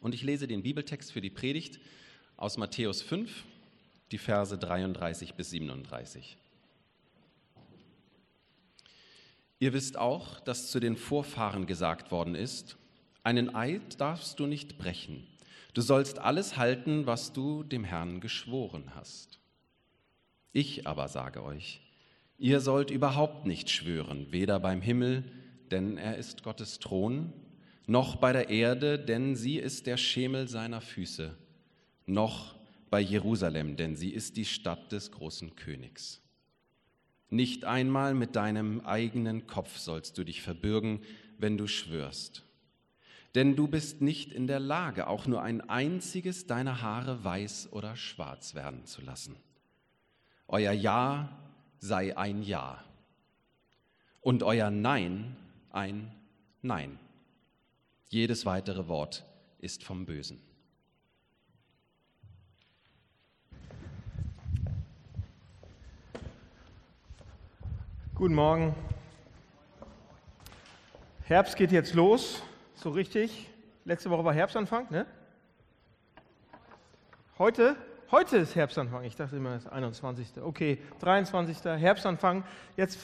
Und ich lese den Bibeltext für die Predigt aus Matthäus 5, die Verse 33 bis 37. Ihr wisst auch, dass zu den Vorfahren gesagt worden ist, einen Eid darfst du nicht brechen. Du sollst alles halten, was du dem Herrn geschworen hast. Ich aber sage euch, ihr sollt überhaupt nicht schwören, weder beim Himmel, denn er ist Gottes Thron, noch bei der Erde, denn sie ist der Schemel seiner Füße, noch bei Jerusalem, denn sie ist die Stadt des großen Königs. Nicht einmal mit deinem eigenen Kopf sollst du dich verbürgen, wenn du schwörst. Denn du bist nicht in der Lage, auch nur ein einziges deiner Haare weiß oder schwarz werden zu lassen. Euer Ja sei ein Ja und euer Nein ein Nein. Jedes weitere Wort ist vom Bösen. Guten Morgen. Herbst geht jetzt los, so richtig. Letzte Woche war Herbstanfang, ne? Heute? Heute ist Herbstanfang. Ich dachte immer, es ist 21. Okay, 23. Herbstanfang. Jetzt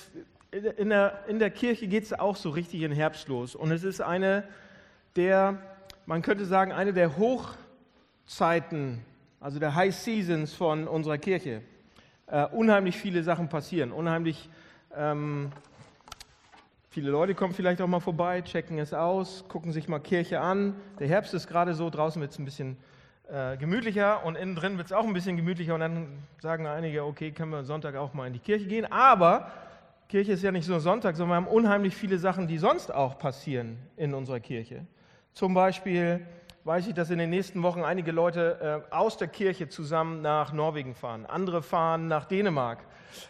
in der, in der Kirche geht es auch so richtig in Herbst los. Und es ist eine der, man könnte sagen, eine der Hochzeiten, also der High Seasons von unserer Kirche. Uh, unheimlich viele Sachen passieren, unheimlich ähm, viele Leute kommen vielleicht auch mal vorbei, checken es aus, gucken sich mal Kirche an. Der Herbst ist gerade so, draußen wird es ein bisschen äh, gemütlicher und innen drin wird es auch ein bisschen gemütlicher und dann sagen einige, okay, können wir Sonntag auch mal in die Kirche gehen. Aber Kirche ist ja nicht nur Sonntag, sondern wir haben unheimlich viele Sachen, die sonst auch passieren in unserer Kirche. Zum Beispiel weiß ich, dass in den nächsten Wochen einige Leute äh, aus der Kirche zusammen nach Norwegen fahren. Andere fahren nach Dänemark.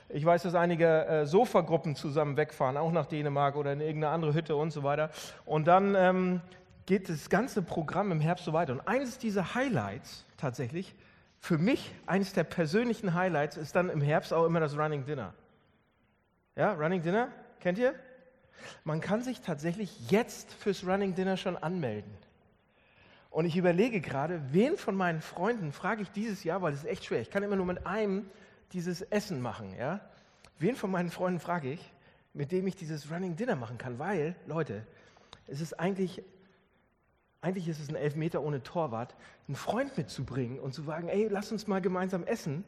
Ich weiß, dass einige äh, Sofagruppen zusammen wegfahren, auch nach Dänemark oder in irgendeine andere Hütte und so weiter. Und dann ähm, geht das ganze Programm im Herbst so weiter. Und eines dieser Highlights tatsächlich, für mich eines der persönlichen Highlights, ist dann im Herbst auch immer das Running Dinner. Ja, Running Dinner, kennt ihr? Man kann sich tatsächlich jetzt fürs Running Dinner schon anmelden. Und ich überlege gerade, wen von meinen Freunden frage ich dieses Jahr, weil es ist echt schwer. Ich kann immer nur mit einem dieses Essen machen. Ja? Wen von meinen Freunden frage ich, mit dem ich dieses Running Dinner machen kann? Weil, Leute, es ist eigentlich, eigentlich ist es ein Elfmeter ohne Torwart, einen Freund mitzubringen und zu sagen, ey, lass uns mal gemeinsam essen.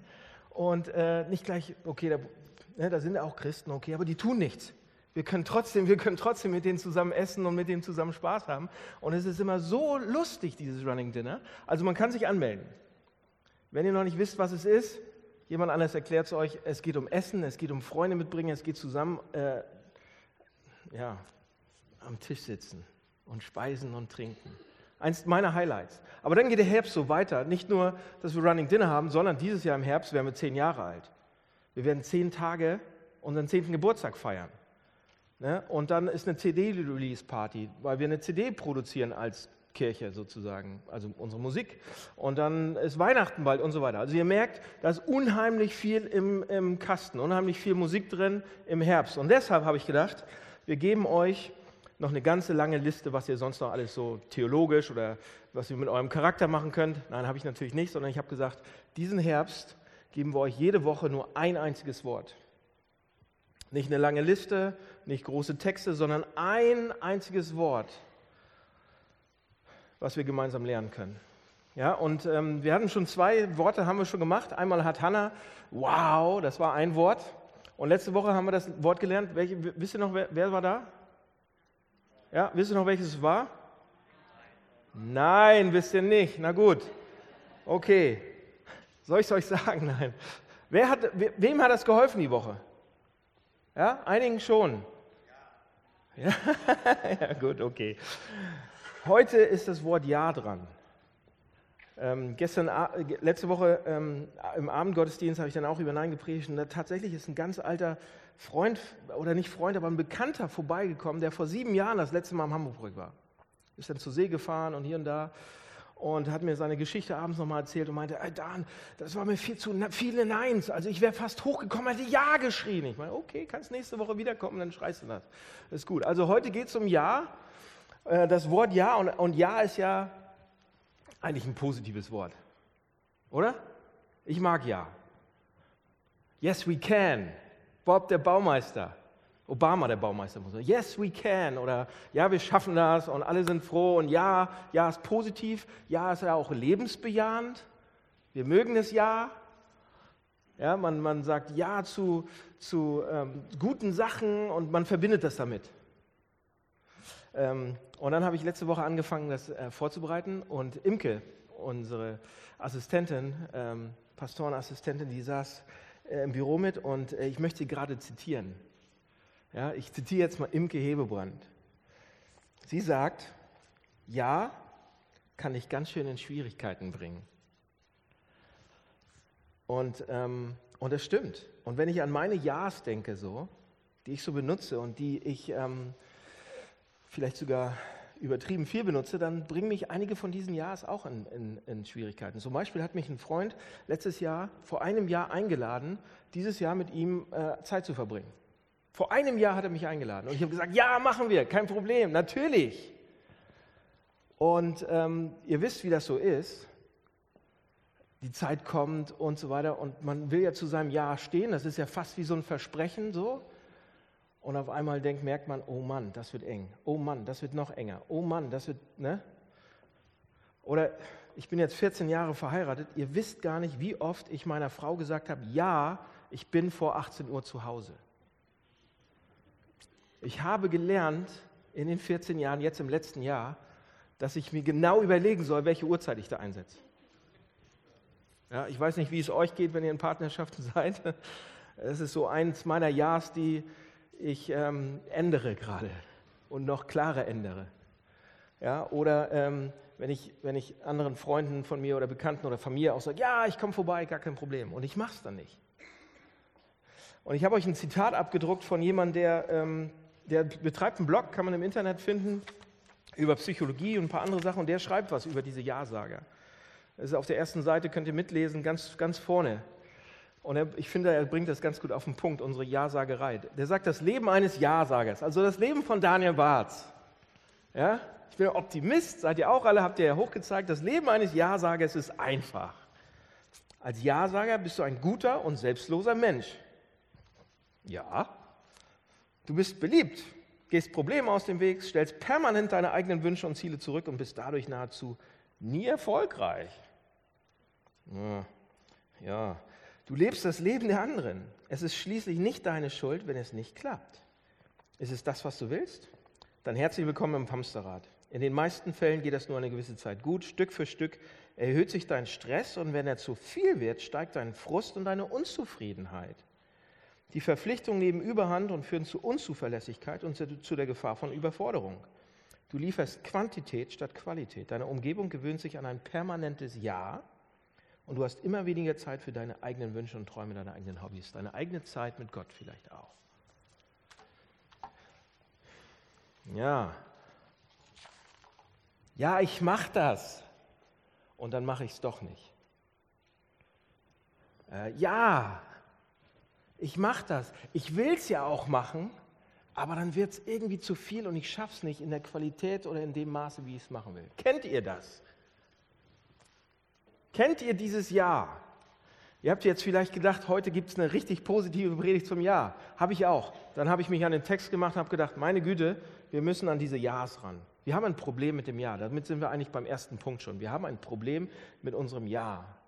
Und äh, nicht gleich, okay, da, ne, da sind ja auch Christen, okay, aber die tun nichts. Wir können, trotzdem, wir können trotzdem mit denen zusammen essen und mit denen zusammen Spaß haben. Und es ist immer so lustig, dieses Running Dinner. Also man kann sich anmelden. Wenn ihr noch nicht wisst, was es ist, Jemand anders erklärt es euch, es geht um Essen, es geht um Freunde mitbringen, es geht zusammen äh, ja, am Tisch sitzen und speisen und trinken. Eins meiner Highlights. Aber dann geht der Herbst so weiter. Nicht nur, dass wir Running Dinner haben, sondern dieses Jahr im Herbst werden wir zehn Jahre alt. Wir werden zehn Tage unseren zehnten Geburtstag feiern. Ne? Und dann ist eine CD-Release-Party, weil wir eine CD produzieren als Kirche sozusagen, also unsere Musik. Und dann ist Weihnachten bald und so weiter. Also ihr merkt, da ist unheimlich viel im, im Kasten, unheimlich viel Musik drin im Herbst. Und deshalb habe ich gedacht, wir geben euch noch eine ganze lange Liste, was ihr sonst noch alles so theologisch oder was ihr mit eurem Charakter machen könnt. Nein, habe ich natürlich nicht, sondern ich habe gesagt, diesen Herbst geben wir euch jede Woche nur ein einziges Wort. Nicht eine lange Liste, nicht große Texte, sondern ein einziges Wort was wir gemeinsam lernen können. Ja, und ähm, wir hatten schon zwei Worte, haben wir schon gemacht. Einmal hat Hannah, wow, das war ein Wort. Und letzte Woche haben wir das Wort gelernt. Welche, wisst ihr noch, wer, wer war da? Ja, wisst ihr noch, welches es war? Nein, wisst ihr nicht. Na gut. Okay. Soll ich es euch sagen? Nein. Wer hat, wem hat das geholfen die Woche? Ja, einigen schon. Ja, ja gut, okay. Heute ist das Wort Ja dran. Ähm, gestern, letzte Woche ähm, im Abendgottesdienst habe ich dann auch über Nein gepredigt und da tatsächlich ist ein ganz alter Freund, oder nicht Freund, aber ein Bekannter vorbeigekommen, der vor sieben Jahren das letzte Mal am Hamburg war. Ist dann zur See gefahren und hier und da und hat mir seine Geschichte abends nochmal erzählt und meinte, Dan, das war mir viel zu viele Neins. Also ich wäre fast hochgekommen, hätte Ja geschrien. Ich meine, okay, kannst nächste Woche wiederkommen, dann schreist du das. Ist gut. Also heute geht es um Ja äh, das Wort Ja und, und Ja ist ja Eigentlich ein positives Wort. Oder? Ich mag ja. Yes, we can. Bob, der Baumeister. Obama, der Baumeister, muss sagen, yes, we can. Oder ja, wir schaffen das und alle sind froh. Und ja, ja ist positiv. Ja, ist ja auch lebensbejahend. Wir mögen es ja. Ja, man, man sagt Ja zu, zu ähm, guten Sachen und man verbindet das damit. Ähm, und dann habe ich letzte Woche angefangen, das äh, vorzubereiten. Und Imke, unsere Assistentin, ähm, Pastorenassistentin, die saß äh, im Büro mit und äh, ich möchte sie gerade zitieren. Ja, ich zitiere jetzt mal Imke Hebebrand. Sie sagt, ja, kann ich ganz schön in Schwierigkeiten bringen. Und, ähm, und das stimmt. Und wenn ich an meine Ja's denke, so, die ich so benutze und die ich ähm, vielleicht sogar übertrieben viel benutze, dann bringen mich einige von diesen Ja's auch in, in, in, Schwierigkeiten. Zum Beispiel hat mich ein Freund letztes Jahr, vor einem Jahr eingeladen, dieses Jahr mit ihm äh, Zeit zu verbringen. Vor einem Jahr hat er mich eingeladen und ich habe gesagt, ja, machen wir, kein Problem, natürlich. Und ähm, ihr wisst, wie das so ist die Zeit kommt und so weiter. Und man will ja zu seinem Ja stehen. Das ist ja fast wie so ein Versprechen so. Und auf einmal denkt, merkt man, oh Mann, das wird eng. Oh Mann, das wird noch enger. Oh Mann, das wird, ne? Oder ich bin jetzt 14 Jahre verheiratet. Ihr wisst gar nicht, wie oft ich meiner Frau gesagt habe, ja, ich bin vor 18 Uhr zu Hause. Ich habe gelernt in den 14 Jahren, jetzt im letzten Jahr, dass ich mir genau überlegen soll, welche Uhrzeit ich da einsetze. Ja, ich weiß nicht, wie es euch geht, wenn ihr in Partnerschaften seid. Es ist so eins meiner Ja's, die ich ähm, ändere gerade und noch klarer ändere. Ja, oder ähm, wenn, ich, wenn ich anderen Freunden von mir oder Bekannten oder Familie auch sage, ja, ich komme vorbei, gar kein Problem. Und ich mache es dann nicht. Und ich habe euch ein Zitat abgedruckt von jemandem, der, ähm, der betreibt einen Blog, kann man im Internet finden, über Psychologie und ein paar andere Sachen. Und der schreibt was über diese Ja-Sager. Ist auf der ersten Seite, könnt ihr mitlesen, ganz, ganz vorne. Und er, ich finde, er bringt das ganz gut auf den Punkt, unsere Ja-Sagerei. Der sagt, das Leben eines Ja-Sagers, also das Leben von Daniel Barth. Ja? Ich bin Optimist, seid ihr auch alle, habt ihr ja hochgezeigt. Das Leben eines Ja-Sagers ist einfach. Als Ja-Sager bist du ein guter und selbstloser Mensch. Ja, du bist beliebt, gehst Probleme aus dem Weg, stellst permanent deine eigenen Wünsche und Ziele zurück und bist dadurch nahezu nie erfolgreich. Ja, ja, du lebst das Leben der anderen. Es ist schließlich nicht deine Schuld, wenn es nicht klappt. Ist es das, was du willst? Dann herzlich willkommen im Hamsterrad. In den meisten Fällen geht das nur eine gewisse Zeit gut. Stück für Stück erhöht sich dein Stress und wenn er zu viel wird, steigt dein Frust und deine Unzufriedenheit. Die Verpflichtungen nehmen Überhand und führen zu Unzuverlässigkeit und zu der Gefahr von Überforderung. Du lieferst Quantität statt Qualität. Deine Umgebung gewöhnt sich an ein permanentes Ja und du hast immer weniger Zeit für deine eigenen Wünsche und Träume, deine eigenen Hobbys, deine eigene Zeit mit Gott vielleicht auch. Ja. Ja, ich mache das. Und dann mache ich es doch nicht. Äh, ja, ich mache das. Ich will es ja auch machen, aber dann wird es irgendwie zu viel und ich schaffe es nicht in der Qualität oder in dem Maße, wie ich es machen will. Kennt ihr das? Kennt ihr dieses Jahr? Ihr habt jetzt vielleicht gedacht, heute gibt es eine richtig positive Predigt zum Jahr. Habe ich auch. Dann habe ich mich an den Text gemacht und habe gedacht, meine Güte, wir müssen an diese Jahrs ran. Wir haben ein Problem mit dem Jahr. Damit sind wir eigentlich beim ersten Punkt schon. Wir haben ein Problem mit unserem Jahr.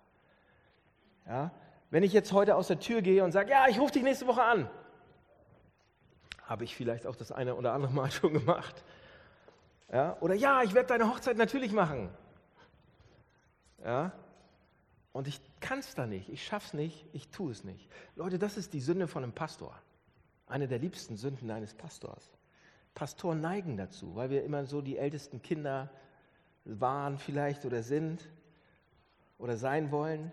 Ja? Wenn ich jetzt heute aus der Tür gehe und sage, ja, ich rufe dich nächste Woche an, habe ich vielleicht auch das eine oder andere Mal schon gemacht. Ja? Oder ja, ich werde deine Hochzeit natürlich machen. Ja? Und ich kann es da nicht, ich schaffe es nicht, ich tue es nicht. Leute, das ist die Sünde von einem Pastor. Eine der liebsten Sünden eines Pastors. Pastoren neigen dazu, weil wir immer so die ältesten Kinder waren vielleicht oder sind oder sein wollen.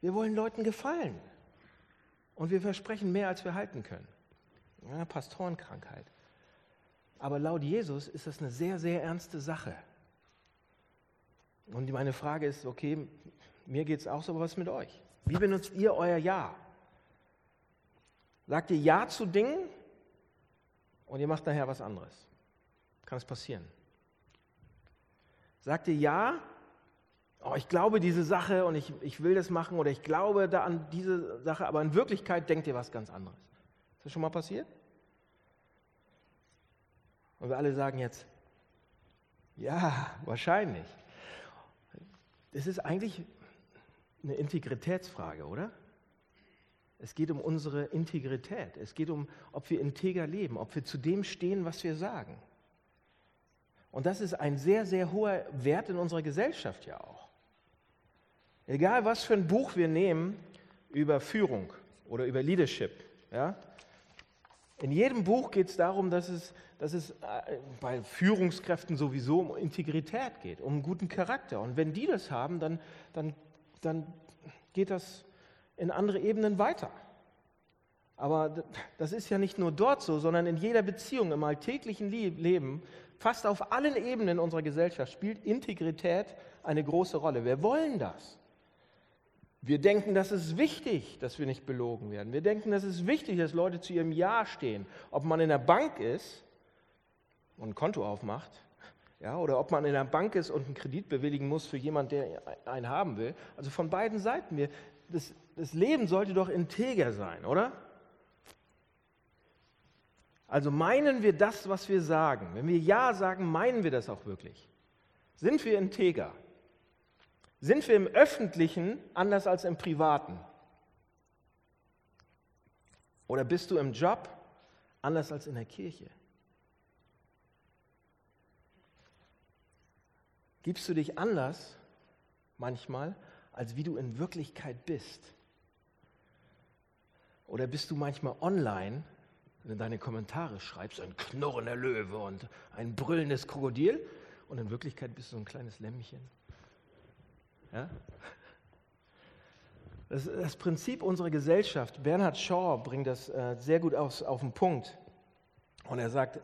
Wir wollen Leuten gefallen. Und wir versprechen mehr, als wir halten können ja, Pastorenkrankheit. Aber laut Jesus ist das eine sehr, sehr ernste Sache. Und meine Frage ist, okay, mir geht es auch so, aber was mit euch? Wie benutzt ihr euer Ja? Sagt ihr Ja zu Dingen und ihr macht nachher was anderes? Kann es passieren? Sagt ihr Ja oh, ich glaube diese Sache und ich, ich will das machen oder ich glaube da an diese Sache, aber in Wirklichkeit denkt ihr was ganz anderes. Ist das schon mal passiert? Und wir alle sagen jetzt, ja, wahrscheinlich. Es ist eigentlich eine Integritätsfrage, oder? Es geht um unsere Integrität. Es geht um, ob wir integer leben, ob wir zu dem stehen, was wir sagen. Und das ist ein sehr, sehr hoher Wert in unserer Gesellschaft ja auch. Egal, was für ein Buch wir nehmen über Führung oder über Leadership, ja, in jedem Buch geht es darum, dass es, dass es äh, bei Führungskräften sowieso um Integrität geht, um einen guten Charakter. Und wenn die das haben, dann, dann, dann geht das in andere Ebenen weiter. Aber das ist ja nicht nur dort so, sondern in jeder Beziehung, im alltäglichen Leben, fast auf allen Ebenen unserer Gesellschaft spielt Integrität eine große Rolle. Wir wollen das. Wir denken, das ist wichtig, dass wir nicht belogen werden. Wir denken, das ist wichtig, dass Leute zu ihrem Ja stehen. Ob man in der Bank ist und ein Konto aufmacht, ja, oder ob man in der Bank ist und einen Kredit bewilligen muss für jemanden, der einen haben will. Also von beiden Seiten. Wir, das, das Leben sollte doch integer sein, oder? Also meinen wir das, was wir sagen. Wenn wir Ja sagen, meinen wir das auch wirklich. Sind wir integer? Sind wir im Öffentlichen anders als im Privaten? Oder bist du im Job anders als in der Kirche? Gibst du dich anders manchmal, als wie du in Wirklichkeit bist? Oder bist du manchmal online, wenn du deine Kommentare schreibst, ein knurrender Löwe und ein brüllendes Krokodil und in Wirklichkeit bist du ein kleines Lämmchen? Ja? Das, das, Prinzip unserer Gesellschaft, Bernhard Shaw bringt das äh, sehr gut aus, auf den Punkt. Und er sagt,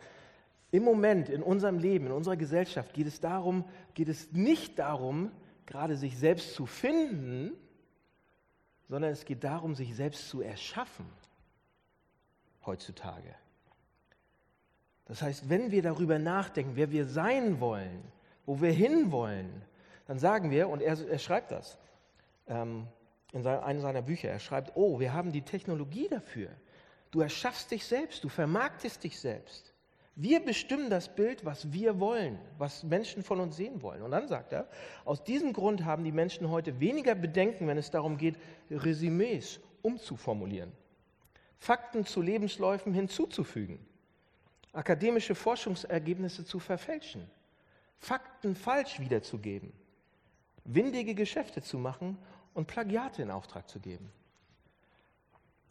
im Moment in unserem Leben, in unserer Gesellschaft geht es darum, geht es nicht darum, gerade sich selbst zu finden, sondern es geht darum, sich selbst zu erschaffen heutzutage. Das heißt, wenn wir darüber nachdenken, wer wir sein wollen, wo wir hinwollen, dann sagen wir, und er, er schreibt das ähm, in sein, einem seiner Bücher, er schreibt, oh, wir haben die Technologie dafür. Du erschaffst dich selbst, du vermarktest dich selbst. Wir bestimmen das Bild, was wir wollen, was Menschen von uns sehen wollen. Und dann sagt er, aus diesem Grund haben die Menschen heute weniger Bedenken, wenn es darum geht, Resümees umzuformulieren, Fakten zu Lebensläufen hinzuzufügen, akademische Forschungsergebnisse zu verfälschen, Fakten falsch wiederzugeben, windige Geschäfte zu machen und Plagiate in Auftrag zu geben.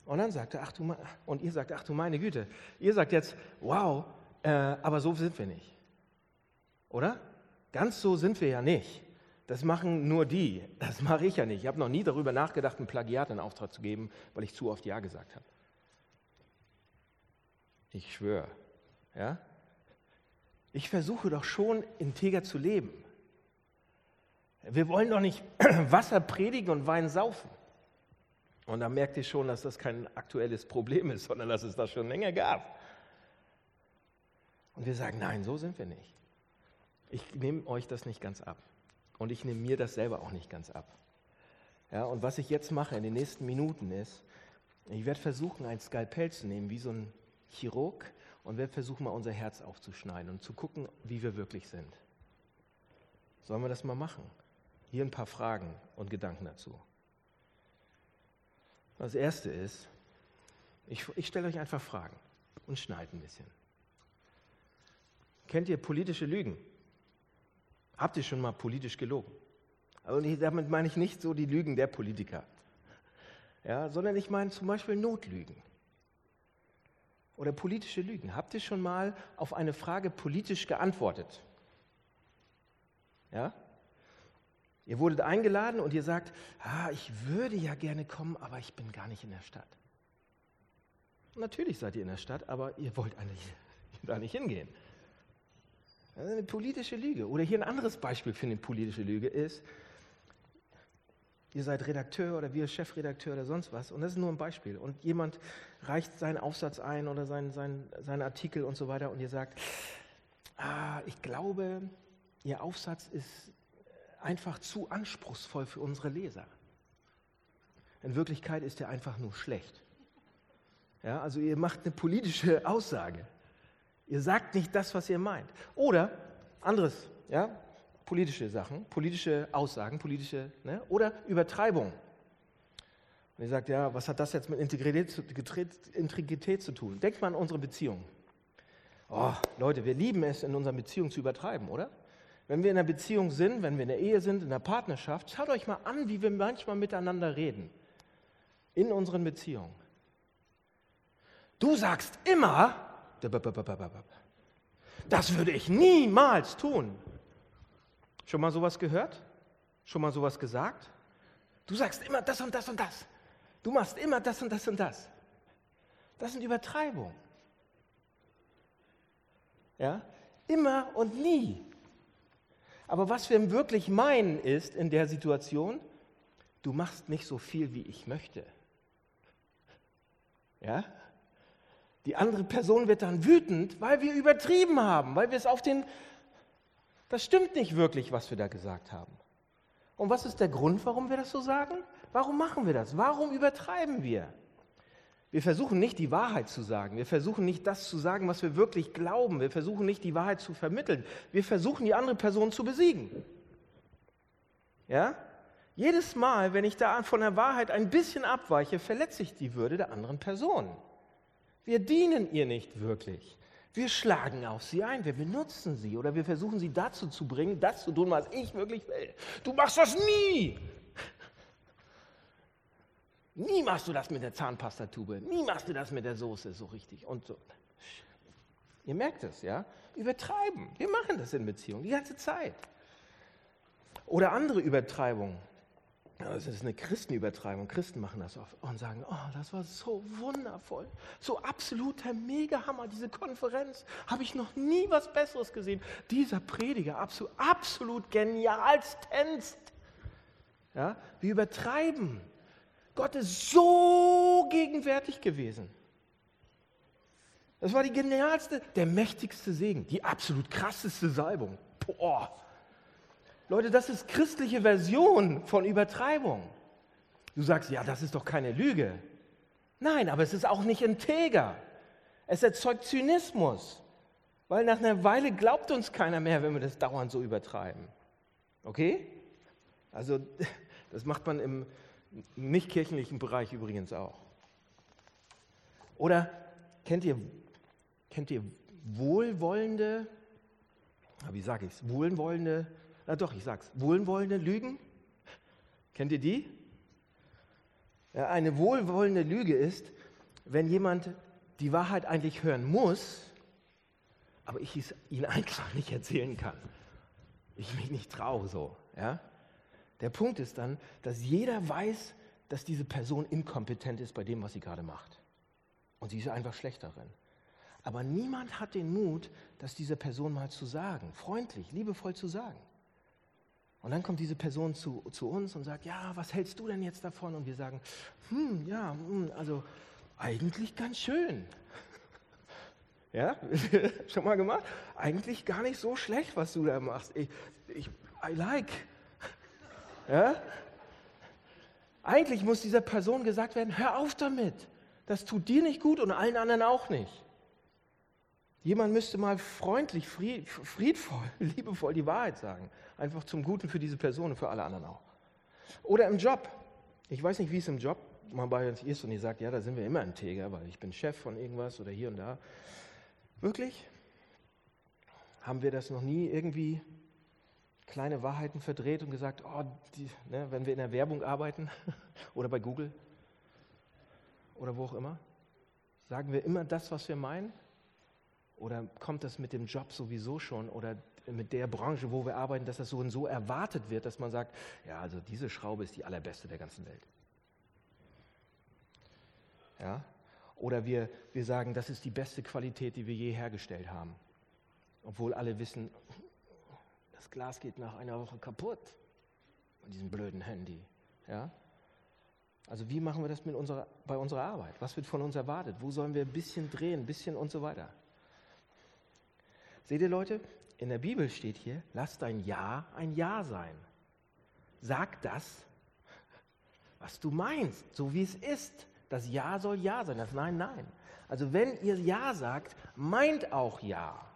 Und dann sagt er, ach du, und ihr sagt, ach du meine Güte, ihr sagt jetzt, wow, äh, aber so sind wir nicht. Oder? Ganz so sind wir ja nicht. Das machen nur die. Das mache ich ja nicht. Ich habe noch nie darüber nachgedacht, ein Plagiat in Auftrag zu geben, weil ich zu oft Ja gesagt habe. Ich schwöre. Ja? Ich versuche doch schon integer zu leben. Wir wollen doch nicht Wasser predigen und Wein saufen. Und da merkt ihr schon, dass das kein aktuelles Problem ist, sondern dass es das schon länger gab. Und wir sagen, nein, so sind wir nicht. Ich nehme euch das nicht ganz ab. Und ich nehme mir das selber auch nicht ganz ab. Ja, und was ich jetzt mache in den nächsten Minuten ist, ich werde versuchen, ein Skalpell zu nehmen, wie so ein Chirurg, und werde versuchen, mal unser Herz aufzuschneiden und zu gucken, wie wir wirklich sind. Sollen wir das mal machen? Hier ein paar Fragen und Gedanken dazu. Das erste ist, ich, ich stelle euch einfach Fragen und schneide ein bisschen. Kennt ihr politische Lügen? Habt ihr schon mal politisch gelogen? Aber damit meine ich nicht so die Lügen der Politiker, ja, sondern ich meine zum Beispiel Notlügen oder politische Lügen. Habt ihr schon mal auf eine Frage politisch geantwortet? Ja? Ihr wurdet eingeladen und ihr sagt, ah, ich würde ja gerne kommen, aber ich bin gar nicht in der Stadt. Natürlich seid ihr in der Stadt, aber ihr wollt eigentlich da nicht hingehen. Das ist eine politische Lüge. Oder hier ein anderes Beispiel für eine politische Lüge ist, ihr seid Redakteur oder wir Chefredakteur oder sonst was. Und das ist nur ein Beispiel. Und jemand reicht seinen Aufsatz ein oder seinen, seinen, seinen Artikel und so weiter und ihr sagt, ah, ich glaube, Ihr Aufsatz ist einfach zu anspruchsvoll für unsere Leser. In Wirklichkeit ist er einfach nur schlecht. Ja, also ihr macht eine politische Aussage. Ihr sagt nicht das, was ihr meint. Oder anderes, ja, politische Sachen, politische Aussagen, politische, ne, oder Übertreibung. Und ihr sagt, ja, was hat das jetzt mit Integrität, Integrität zu tun? Denkt mal an unsere Beziehung. Oh, Leute, wir lieben es, in unseren Beziehungen zu übertreiben, oder? Wenn wir in einer Beziehung sind, wenn wir in der Ehe sind, in der Partnerschaft, schaut euch mal an, wie wir manchmal miteinander reden. In unseren Beziehungen. Du sagst immer, das würde ich niemals tun. Schon mal sowas gehört? Schon mal sowas gesagt? Du sagst immer das und das und das. Du machst immer das und das und das. Das sind Übertreibungen. Ja? Immer und nie. Aber was wir wirklich meinen ist in der Situation, du machst nicht so viel, wie ich möchte. Ja? Die andere Person wird dann wütend, weil wir übertrieben haben, weil wir es auf den... Das stimmt nicht wirklich, was wir da gesagt haben. Und was ist der Grund, warum wir das so sagen? Warum machen wir das? Warum übertreiben wir? Wir versuchen nicht die Wahrheit zu sagen. Wir versuchen nicht das zu sagen, was wir wirklich glauben. Wir versuchen nicht die Wahrheit zu vermitteln. Wir versuchen die andere Person zu besiegen. Ja? Jedes Mal, wenn ich da von der Wahrheit ein bisschen abweiche, verletze ich die Würde der anderen Person. Wir dienen ihr nicht wirklich. Wir schlagen auf sie ein, wir benutzen sie oder wir versuchen sie dazu zu bringen, das zu tun, was ich wirklich will. Du machst das nie. Nie machst du das mit der Zahnpastatube. Nie machst du das mit der Soße so richtig. Und so. Ihr merkt es, ja? Übertreiben. Wir machen das in Beziehungen die ganze Zeit. Oder andere Übertreibungen. Das ist eine Christenübertreibung. Christen machen das oft und sagen, oh, das war so wundervoll. So absoluter Megahammer, diese Konferenz. Habe ich noch nie was Besseres gesehen. Dieser Prediger, absolut, absolut genialstens. Ja, wir übertreiben. Gott ist so gegenwärtig gewesen. Das war die genialste, der mächtigste Segen, die absolut krasseste Salbung. Boah. Leute, das ist christliche Version von Übertreibung. Du sagst, ja, das ist doch keine Lüge. Nein, aber es ist auch nicht integer. Es erzeugt Zynismus, weil nach einer Weile glaubt uns keiner mehr, wenn wir das dauernd so übertreiben. Okay? Also, das macht man im, nicht kirchlichen Bereich übrigens auch. Oder kennt ihr, kennt ihr wohlwollende, wie sage ich es, wohlwollende, na doch, ich sage es, wohlwollende Lügen? Kennt ihr die? Ja, eine wohlwollende Lüge ist, wenn jemand die Wahrheit eigentlich hören muss, aber ich es ihnen einfach nicht erzählen kann. Ich mich nicht traue so. Ja? Der Punkt ist dann, dass jeder weiß, dass diese Person inkompetent ist bei dem, was sie gerade macht. Und sie ist einfach schlecht darin. Aber niemand hat den Mut, das dieser Person mal zu sagen, freundlich, liebevoll zu sagen. Und dann kommt diese Person zu, zu uns und sagt, ja, was hältst du denn jetzt davon? Und wir sagen, hm, ja, hm, also eigentlich ganz schön. Ja, schon mal gemacht? Eigentlich gar nicht so schlecht, was du da machst. Ich, ich, I like. Ja? Eigentlich muss dieser Person gesagt werden, hör auf damit. Das tut dir nicht gut und allen anderen auch nicht. Jemand müsste mal freundlich, friedvoll, liebevoll die Wahrheit sagen. Einfach zum Guten für diese Person und für alle anderen auch. Oder im Job. Ich weiß nicht, wie es im Job mal bei uns ist und ihr sagt, ja, da sind wir immer integer, weil ich bin Chef von irgendwas oder hier und da. Wirklich? Haben wir das noch nie irgendwie kleine Wahrheiten verdreht und gesagt, oh, die, ne, wenn wir in der Werbung arbeiten oder bei Google oder wo auch immer, sagen wir immer das, was wir meinen? Oder kommt das mit dem Job sowieso schon oder mit der Branche, wo wir arbeiten, dass das so und so erwartet wird, dass man sagt, ja, also diese Schraube ist die allerbeste der ganzen Welt. Ja? Oder wir, wir sagen, das ist die beste Qualität, die wir je hergestellt haben. Obwohl alle wissen, das Glas geht nach einer Woche kaputt bei diesem blöden Handy. Ja? Also wie machen wir das mit unserer, bei unserer Arbeit? Was wird von uns erwartet? Wo sollen wir ein bisschen drehen, ein bisschen und so weiter? Seht ihr Leute, in der Bibel steht hier, lass dein Ja ein Ja sein. sag das, was du meinst, so wie es ist. Das Ja soll Ja sein, das Nein, Nein. Also wenn ihr Ja sagt, meint auch Ja.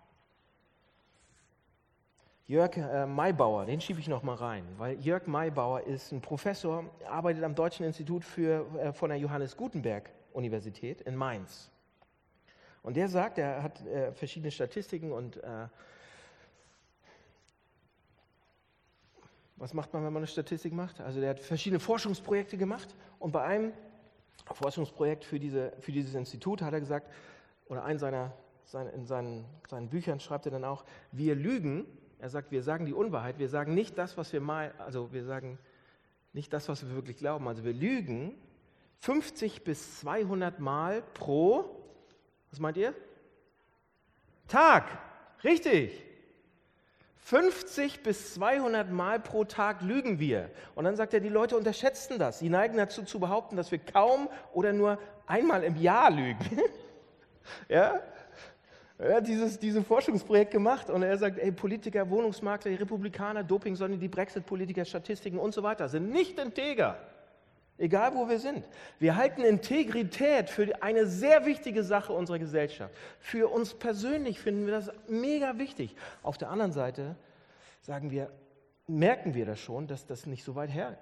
Jörg äh, Maybauer, den schiebe ich noch mal rein, weil Jörg Maybauer ist ein Professor, arbeitet am Deutschen Institut für, äh, von der Johannes Gutenberg Universität in Mainz. Und der sagt, er hat äh, verschiedene Statistiken und äh, was macht man, wenn man eine Statistik macht? Also der hat verschiedene Forschungsprojekte gemacht und bei einem Forschungsprojekt für, diese, für dieses Institut hat er gesagt, oder ein seiner, sein, in seinen, seinen Büchern schreibt er dann auch, wir lügen, er sagt, wir sagen die Unwahrheit, wir sagen nicht das, was wir mal, also wir sagen nicht das, was wir wirklich glauben, also wir lügen 50 bis 200 Mal pro, was meint ihr? Tag, richtig. 50 bis 200 Mal pro Tag lügen wir. Und dann sagt er, die Leute unterschätzen das. Sie neigen dazu zu behaupten, dass wir kaum oder nur einmal im Jahr lügen. ja? Er hat dieses, dieses Forschungsprojekt gemacht und er sagt, ey, Politiker, Wohnungsmakler, Republikaner, Doping, sondern die Brexit-Politiker, Statistiken und so weiter sind nicht integer. Egal wo wir sind. Wir halten Integrität für eine sehr wichtige Sache unserer Gesellschaft. Für uns persönlich finden wir das mega wichtig. Auf der anderen Seite sagen wir, merken wir das schon, dass das nicht so weit her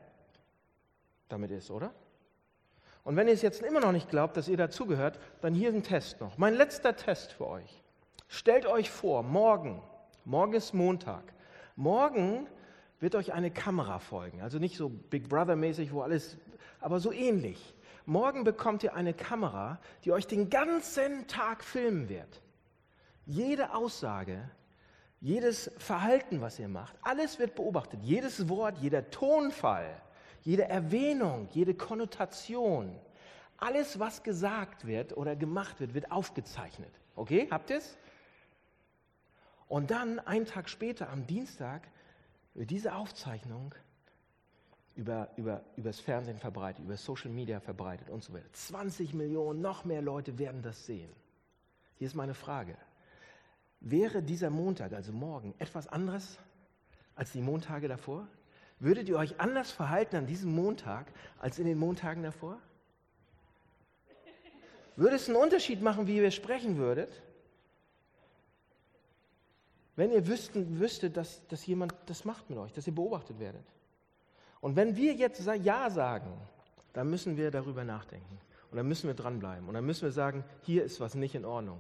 damit ist, oder? Und wenn ihr es jetzt immer noch nicht glaubt, dass ihr dazugehört, dann hier ein Test noch. Mein letzter Test für euch. Stellt euch vor, morgen, morgen ist Montag, morgen wird euch eine Kamera folgen. Also nicht so Big Brother mäßig, wo alles aber so ähnlich. Morgen bekommt ihr eine Kamera, die euch den ganzen Tag filmen wird. Jede Aussage, jedes Verhalten, was ihr macht, alles wird beobachtet. Jedes Wort, jeder Tonfall, jede Erwähnung, jede Konnotation, alles, was gesagt wird oder gemacht wird, wird aufgezeichnet. Okay, habt ihr es? Und dann, einen Tag später, am Dienstag, wird diese Aufzeichnung über, über, übers Fernsehen verbreitet, über Social Media verbreitet und so weiter. 20 Millionen, noch mehr Leute werden das sehen. Hier ist meine Frage. Wäre dieser Montag, also morgen, etwas anderes als die Montage davor? Würdet ihr euch anders verhalten an diesem Montag als in den Montagen davor? Würde es einen Unterschied machen, wie ihr sprechen würdet? Wenn ihr wüssten, wüsstet, dass, dass jemand das macht mit euch, dass ihr beobachtet werdet. Und wenn wir jetzt Ja sagen, dann müssen wir darüber nachdenken. Und dann müssen wir dranbleiben. Und dann müssen wir sagen, hier ist was nicht in Ordnung.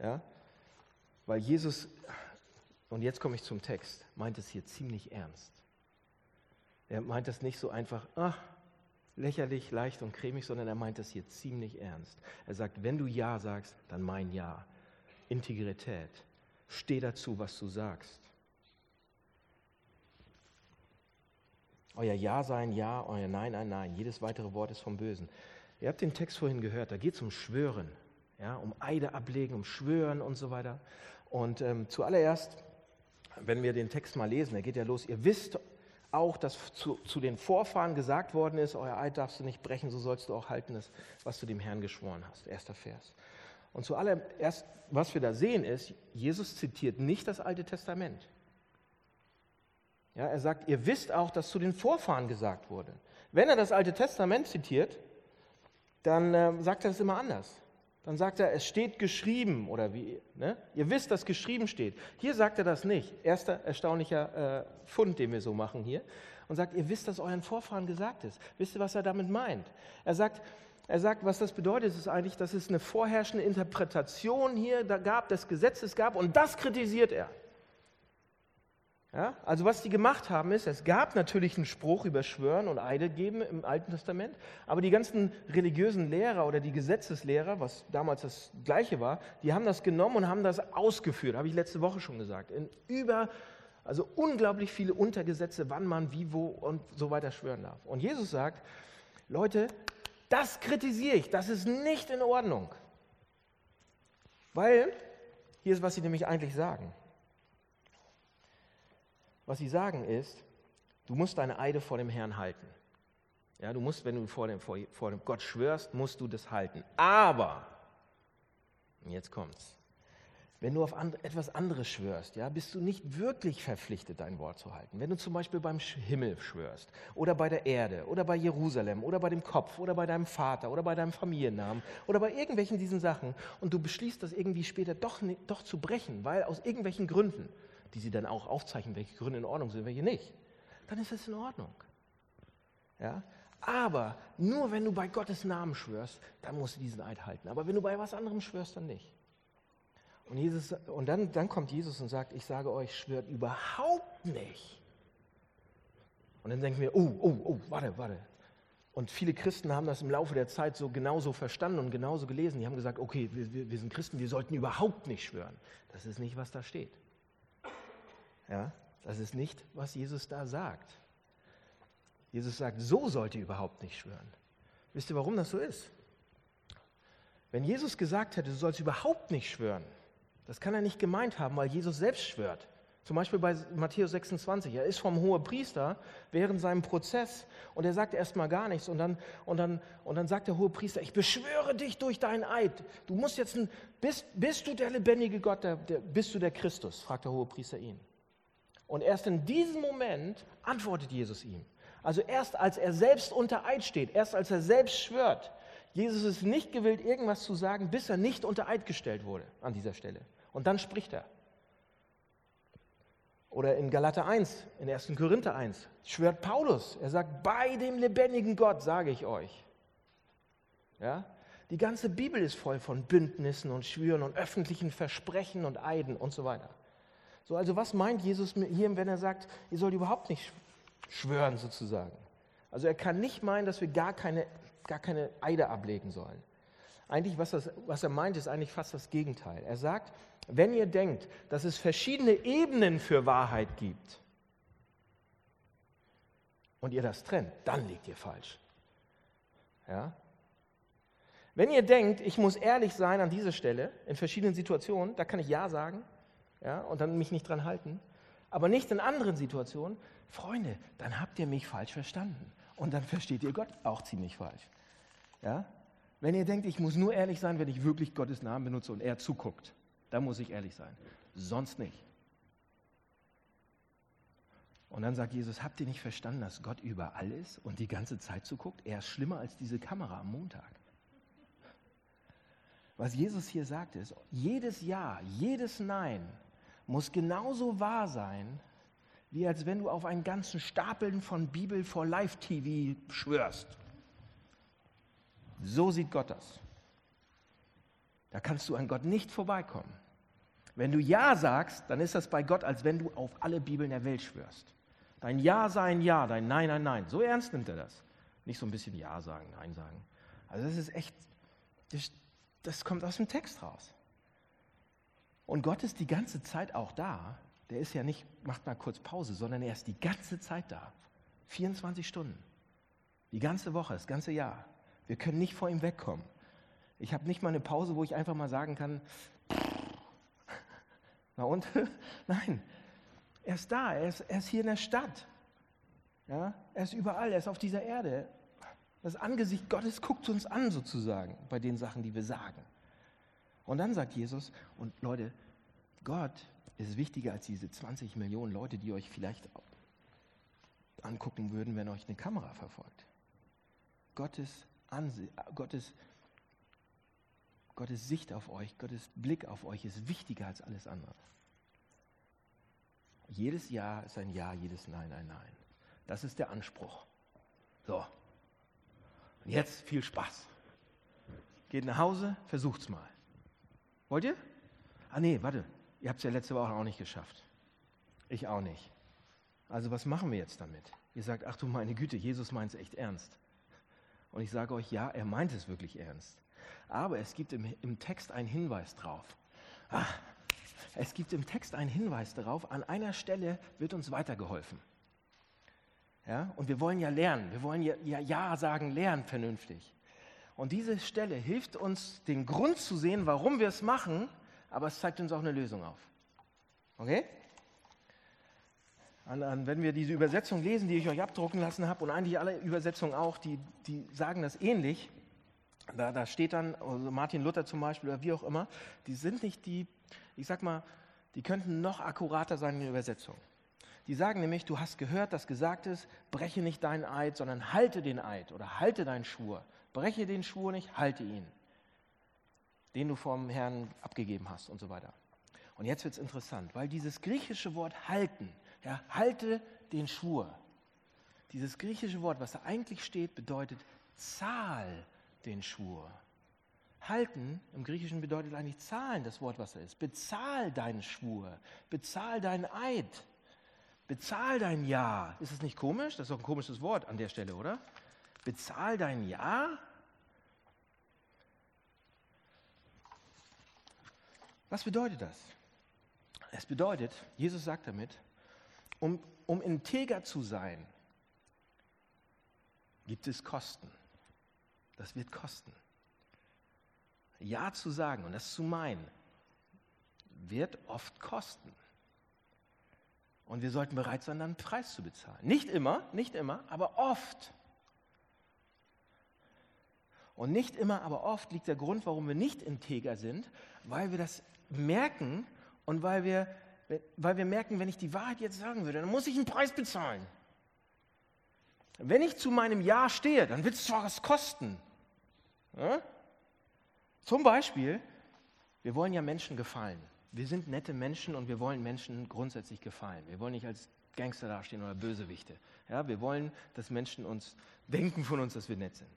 Ja? Weil Jesus, und jetzt komme ich zum Text, meint es hier ziemlich ernst. Er meint es nicht so einfach, ach, lächerlich, leicht und cremig, sondern er meint es hier ziemlich ernst. Er sagt, wenn du Ja sagst, dann mein Ja. Integrität. Steh dazu, was du sagst. Euer Ja sein Ja, euer Nein ein Nein. Jedes weitere Wort ist vom Bösen. Ihr habt den Text vorhin gehört, da geht es um Schwören, ja, um Eide ablegen, um Schwören und so weiter. Und ähm, zuallererst, wenn wir den Text mal lesen, da geht ja los, ihr wisst auch, dass zu, zu, den Vorfahren gesagt worden ist, euer Eid darfst du nicht brechen, so sollst du auch halten, was du dem Herrn geschworen hast. Erster Vers. Und zuallererst, was wir da sehen, ist, Jesus zitiert nicht das Alte Testament. Ja, er sagt, ihr wisst auch, dass zu den Vorfahren gesagt wurde. Wenn er das Alte Testament zitiert, dann äh, sagt er es immer anders. Dann sagt er, es steht geschrieben oder wie. Ne? Ihr wisst, dass geschrieben steht. Hier sagt er das nicht. Erster erstaunlicher äh, Fund, den wir so machen hier. Und sagt, ihr wisst, dass euren Vorfahren gesagt ist. Wisst ihr, was er damit meint? Er sagt, er sagt, was das bedeutet, ist eigentlich, dass es eine vorherrschende Interpretation hier gab, des Gesetzes gab und das kritisiert er. Ja, also was die gemacht haben ist, es gab natürlich einen Spruch über Schwören und Eide geben im Alten Testament, aber die ganzen religiösen Lehrer oder die Gesetzeslehrer, was damals das gleiche war, die haben das genommen und haben das ausgeführt, habe ich letzte Woche schon gesagt, in über, also unglaublich viele Untergesetze, wann man wie, wo und so weiter schwören darf. Und Jesus sagt, Leute, das kritisiere ich, das ist nicht in Ordnung. Weil, hier ist, was sie nämlich eigentlich sagen. Was sie sagen ist, du musst deine Eide vor dem Herrn halten. Ja, du musst, wenn du vor dem, vor, vor dem Gott schwörst, musst du das halten. Aber, jetzt kommt's, wenn du auf etwas anderes schwörst, ja, bist du nicht wirklich verpflichtet, dein Wort zu halten. Wenn du zum Beispiel beim Himmel schwörst oder bei der Erde oder bei Jerusalem oder bei dem Kopf oder bei deinem Vater oder bei deinem Familiennamen oder bei irgendwelchen diesen Sachen und du beschließt, das irgendwie später doch, doch zu brechen, weil aus irgendwelchen Gründen, die sie dann auch aufzeichnen, welche Gründe in Ordnung sind, welche nicht, dann ist es in Ordnung. Ja? Aber nur wenn du bei Gottes Namen schwörst, dann musst du diesen Eid halten. Aber wenn du bei was anderem schwörst, dann nicht. Und, Jesus, und dann, dann kommt Jesus und sagt, ich sage euch, schwört überhaupt nicht. Und dann denken wir, oh, oh, oh, warte, warte. Und viele Christen haben das im Laufe der Zeit so genauso verstanden und genauso gelesen. Die haben gesagt, okay, wir, wir sind Christen, wir sollten überhaupt nicht schwören. Das ist nicht, was da steht. Ja, das ist nicht, was Jesus da sagt. Jesus sagt, so sollt ihr überhaupt nicht schwören. Wisst ihr, warum das so ist? Wenn Jesus gesagt hätte, du sollst überhaupt nicht schwören, das kann er nicht gemeint haben, weil Jesus selbst schwört. Zum Beispiel bei Matthäus 26. Er ist vom hohen Priester während seinem Prozess und er sagt erstmal gar nichts. Und dann, und, dann, und dann sagt der hohe Priester: Ich beschwöre dich durch deinen Eid. Du musst jetzt, ein, bist, bist du der lebendige Gott, der, der, bist du der Christus? fragt der hohe Priester ihn. Und erst in diesem Moment antwortet Jesus ihm. Also erst als er selbst unter Eid steht, erst als er selbst schwört. Jesus ist nicht gewillt, irgendwas zu sagen, bis er nicht unter Eid gestellt wurde an dieser Stelle. Und dann spricht er. Oder in Galater 1, in 1. Korinther 1, schwört Paulus. Er sagt, bei dem lebendigen Gott sage ich euch. Ja? Die ganze Bibel ist voll von Bündnissen und Schwüren und öffentlichen Versprechen und Eiden und so weiter. So, also was meint Jesus hier, wenn er sagt, ihr sollt überhaupt nicht schwören sozusagen? Also er kann nicht meinen, dass wir gar keine, gar keine Eide ablegen sollen. Eigentlich, was, das, was er meint, ist eigentlich fast das Gegenteil. Er sagt, wenn ihr denkt, dass es verschiedene Ebenen für Wahrheit gibt und ihr das trennt, dann liegt ihr falsch. Ja? Wenn ihr denkt, ich muss ehrlich sein an dieser Stelle, in verschiedenen Situationen, da kann ich Ja sagen ja, und dann mich nicht dran halten, aber nicht in anderen Situationen, Freunde, dann habt ihr mich falsch verstanden. Und dann versteht ihr Gott auch ziemlich falsch. Ja? Wenn ihr denkt, ich muss nur ehrlich sein, wenn ich wirklich Gottes Namen benutze und er zuguckt, da muss ich ehrlich sein. Sonst nicht. Und dann sagt Jesus, habt ihr nicht verstanden, dass Gott überall ist und die ganze Zeit zuguckt? Er ist schlimmer als diese Kamera am Montag. Was Jesus hier sagt ist, jedes Ja, jedes Nein muss genauso wahr sein, wie als wenn du auf einen ganzen Stapeln von Bibel vor Live-TV schwörst. So sieht Gott das. Da kannst du an Gott nicht vorbeikommen. Wenn du Ja sagst, dann ist das bei Gott, als wenn du auf alle Bibeln der Welt schwörst. Dein Ja sei ein Ja, dein Nein ein Nein. So ernst nimmt er das. Nicht so ein bisschen Ja sagen, Nein sagen. Also das ist echt, das, das kommt aus dem Text raus. Und Gott ist die ganze Zeit auch da. Der ist ja nicht, macht mal kurz Pause, sondern er ist die ganze Zeit da. 24 Stunden. Die ganze Woche, das ganze Jahr. Wir können nicht vor ihm wegkommen. Ich habe nicht mal eine Pause, wo ich einfach mal sagen kann, na und? Nein, er ist da, er ist, er ist hier in der Stadt. Ja? Er ist überall, er ist auf dieser Erde. Das Angesicht Gottes guckt uns an sozusagen bei den Sachen, die wir sagen. Und dann sagt Jesus, und Leute, Gott ist wichtiger als diese 20 Millionen Leute, die euch vielleicht angucken würden, wenn euch eine Kamera verfolgt. Gottes, Anse Gottes, Gottes Sicht auf euch, Gottes Blick auf euch ist wichtiger als alles andere. Jedes Ja ist ein Ja, jedes Nein ein Nein. Das ist der Anspruch. So. Und jetzt viel Spaß. Geht nach Hause, versucht's mal. Wollt ihr? Ah nee, warte. Ihr habt es ja letzte Woche auch nicht geschafft. Ich auch nicht. Also was machen wir jetzt damit? Ihr sagt, ach du meine Güte, Jesus meint es echt ernst. Und ich sage euch, ja, er meint es wirklich ernst. Aber es gibt im, im Text einen Hinweis drauf. Ah, es gibt im Text einen Hinweis darauf, an einer Stelle wird uns weitergeholfen. Ja, und wir wollen ja lernen, wir wollen ja, ja, ja sagen, lernen vernünftig. Und diese Stelle hilft uns, den Grund zu sehen, warum wir es machen, aber es zeigt uns auch eine Lösung auf. Okay? An, an, wenn wir diese Übersetzung lesen, die ich euch abdrucken lassen habe, und eigentlich alle Übersetzungen auch, die, die sagen das ähnlich, da, da steht dann, also Martin Luther zum Beispiel oder wie auch immer, die sind nicht die, ich sag mal, die könnten noch akkurater sein in der Übersetzung. Die sagen nämlich, du hast gehört, dass gesagt ist, breche nicht deinen Eid, sondern halte den Eid oder halte deinen Schwur. Breche den Schwur nicht, halte ihn, den du vom Herrn abgegeben hast und so weiter. Und jetzt wird es interessant, weil dieses griechische Wort halten, ja, halte den Schwur, dieses griechische Wort, was da eigentlich steht, bedeutet zahl den Schwur. Halten im Griechischen bedeutet eigentlich zahlen, das Wort, was da ist. Bezahl deinen Schwur, bezahl deinen Eid, bezahl dein Ja. Ist das nicht komisch? Das ist doch ein komisches Wort an der Stelle, oder? Bezahl dein Ja? Was bedeutet das? Es bedeutet, Jesus sagt damit, um, um integer zu sein, gibt es Kosten. Das wird kosten. Ja zu sagen und das zu meinen, wird oft kosten. Und wir sollten bereit sein, dann einen Preis zu bezahlen. Nicht immer, nicht immer, aber oft. Und nicht immer, aber oft liegt der Grund, warum wir nicht integer sind, weil wir das merken und weil wir, weil wir merken, wenn ich die Wahrheit jetzt sagen würde, dann muss ich einen Preis bezahlen. Wenn ich zu meinem Ja stehe, dann wird es zwar was kosten. Ja? Zum Beispiel, wir wollen ja Menschen gefallen. Wir sind nette Menschen und wir wollen Menschen grundsätzlich gefallen. Wir wollen nicht als Gangster dastehen oder Bösewichte. Ja, wir wollen, dass Menschen uns denken von uns, dass wir nett sind.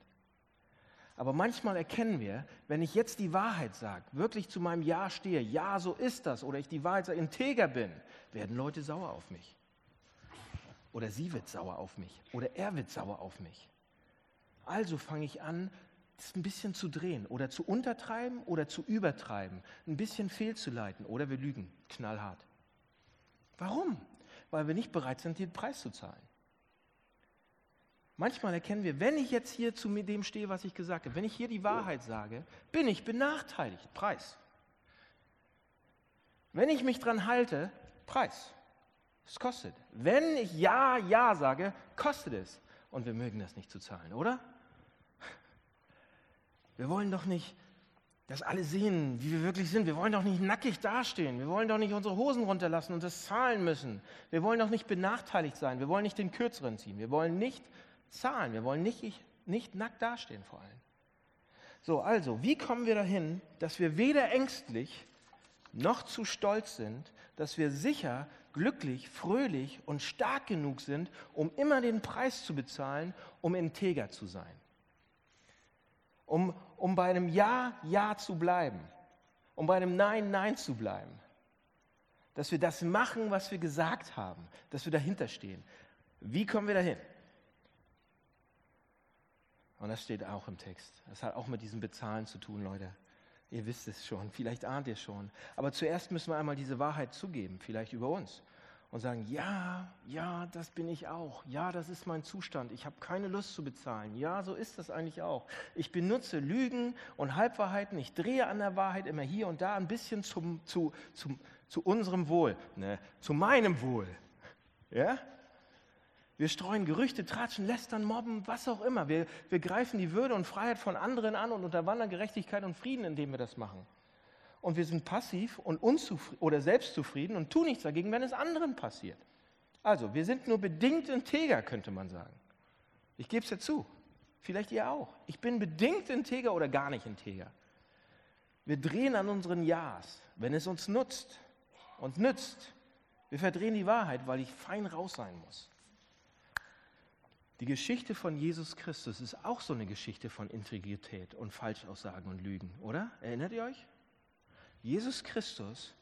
Aber manchmal erkennen wir, wenn ich jetzt die Wahrheit sage, wirklich zu meinem Ja stehe, ja, so ist das, oder ich die Wahrheit sage, integer bin, werden Leute sauer auf mich. Oder sie wird sauer auf mich. Oder er wird sauer auf mich. Also fange ich an, das ein bisschen zu drehen oder zu untertreiben oder zu übertreiben, ein bisschen fehlzuleiten oder wir lügen knallhart. Warum? Weil wir nicht bereit sind, den Preis zu zahlen. Manchmal erkennen wir, wenn ich jetzt hier zu dem stehe, was ich gesagt habe, wenn ich hier die Wahrheit sage, bin ich benachteiligt. Preis. Wenn ich mich dran halte, Preis. Es kostet. Wenn ich Ja, Ja sage, kostet es. Und wir mögen das nicht zu zahlen, oder? Wir wollen doch nicht, dass alle sehen, wie wir wirklich sind. Wir wollen doch nicht nackig dastehen. Wir wollen doch nicht unsere Hosen runterlassen und das zahlen müssen. Wir wollen doch nicht benachteiligt sein. Wir wollen nicht den Kürzeren ziehen. Wir wollen nicht zahlen. Wir wollen nicht, nicht nackt dastehen vor allem. So, also, wie kommen wir dahin, dass wir weder ängstlich noch zu stolz sind, dass wir sicher, glücklich, fröhlich und stark genug sind, um immer den Preis zu bezahlen, um integer zu sein? Um, um bei einem Ja, Ja zu bleiben, um bei einem Nein, Nein zu bleiben. Dass wir das machen, was wir gesagt haben, dass wir dahinter stehen. Wie kommen wir dahin? Und das steht auch im Text. Das hat auch mit diesem Bezahlen zu tun, Leute. Ihr wisst es schon, vielleicht ahnt ihr schon. Aber zuerst müssen wir einmal diese Wahrheit zugeben, vielleicht über uns. Und sagen, ja, ja, das bin ich auch. Ja, das ist mein Zustand. Ich habe keine Lust zu bezahlen. Ja, so ist das eigentlich auch. Ich benutze Lügen und Halbwahrheiten. Ich drehe an der Wahrheit immer hier und da ein bisschen zum, zu, zum, zu unserem Wohl, ne, zu meinem Wohl. Ja? Wir streuen Gerüchte, tratschen, lästern, mobben, was auch immer. Wir, wir greifen die Würde und Freiheit von anderen an und unterwandern Gerechtigkeit und Frieden, indem wir das machen. Und wir sind passiv und unzufrieden oder selbstzufrieden und tun nichts dagegen, wenn es anderen passiert. Also, wir sind nur bedingt integer, könnte man sagen. Ich gebe es ja zu. Vielleicht ihr auch. Ich bin bedingt integer oder gar nicht integer. Wir drehen an unseren Ja's, wenn es uns nutzt und nützt. Wir verdrehen die Wahrheit, weil ich fein raus sein muss. Die Geschichte von Jesus Christus ist auch so eine Geschichte von Integrität und Falschaussagen und Lügen, oder? Erinnert ihr euch? Jesus Christus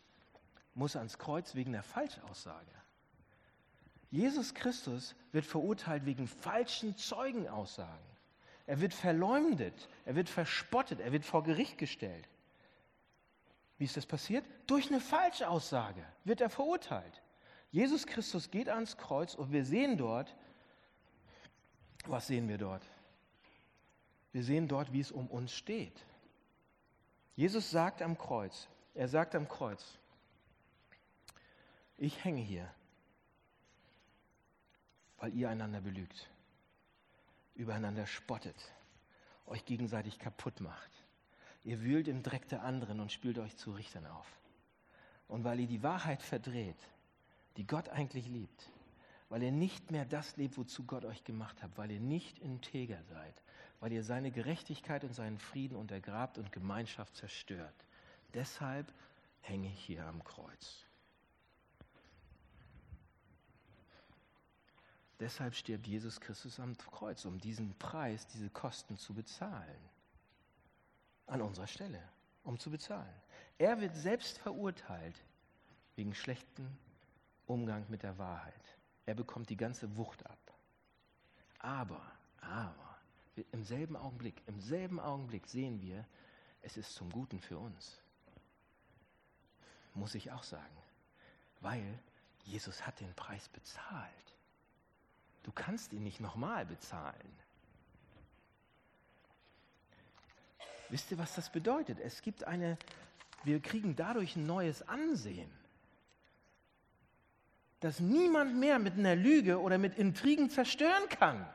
muss ans Kreuz wegen der Falschaussage. Jesus Christus wird verurteilt wegen falschen Zeugenaussagen. Er wird verleumdet, er wird verspottet, er wird vor Gericht gestellt. Wie ist das passiert? Durch eine Falschaussage wird er verurteilt. Jesus Christus geht ans Kreuz und wir sehen dort, was sehen wir dort? Wir sehen dort, wie es um uns steht. Jesus sagt am Kreuz, er sagt am Kreuz, ich hänge hier, weil ihr einander belügt, übereinander spottet, euch gegenseitig kaputt macht. Ihr wühlt im Dreck der anderen und spült euch zu Richtern auf. Und weil ihr die Wahrheit verdreht, die Gott eigentlich liebt, weil ihr nicht mehr das lebt, wozu Gott euch gemacht hat, weil ihr nicht integer seid, weil ihr seine Gerechtigkeit und seinen Frieden untergrabt und Gemeinschaft zerstört. Deshalb hänge ich hier am Kreuz. Deshalb stirbt Jesus Christus am Kreuz, um diesen Preis, diese Kosten zu bezahlen. An unserer Stelle, um zu bezahlen. Er wird selbst verurteilt wegen schlechten Umgang mit der Wahrheit. Er bekommt die ganze Wucht ab. Aber, aber, im selben Augenblick, im selben Augenblick sehen wir, es ist zum Guten für uns. Muss ich auch sagen. Weil Jesus hat den Preis bezahlt. Du kannst ihn nicht nochmal bezahlen. Wisst ihr, was das bedeutet? Es gibt eine, wir kriegen dadurch ein neues Ansehen. Das niemand mehr mit einer Lüge oder mit Intrigen zerstören kann.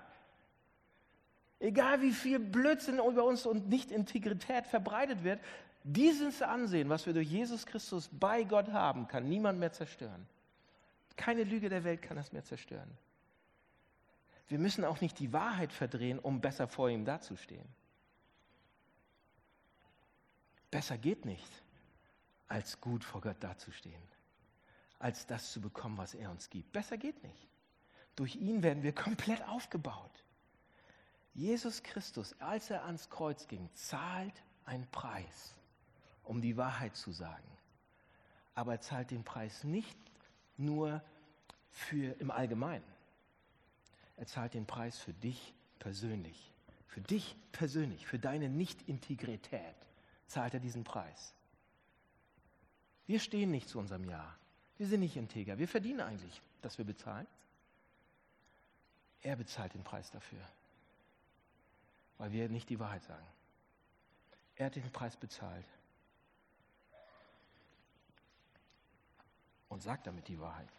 Egal wie viel Blödsinn über uns und Nicht-Integrität verbreitet wird, dieses Ansehen, was wir durch Jesus Christus bei Gott haben, kann niemand mehr zerstören. Keine Lüge der Welt kann das mehr zerstören. Wir müssen auch nicht die Wahrheit verdrehen, um besser vor ihm dazustehen. Besser geht nicht, als gut vor Gott dazustehen, als das zu bekommen, was er uns gibt. Besser geht nicht. Durch ihn werden wir komplett aufgebaut. Jesus Christus, als er ans Kreuz ging, zahlt einen Preis, um die Wahrheit zu sagen. Aber er zahlt den Preis nicht nur für im Allgemeinen. Er zahlt den Preis für dich persönlich. Für dich persönlich, für deine Nicht-Integrität zahlt er diesen Preis. Wir stehen nicht zu unserem Ja. Wir sind nicht integer. Wir verdienen eigentlich, dass wir bezahlen. Er bezahlt den Preis dafür, weil wir nicht die Wahrheit sagen. Er hat den Preis bezahlt und sagt damit die Wahrheit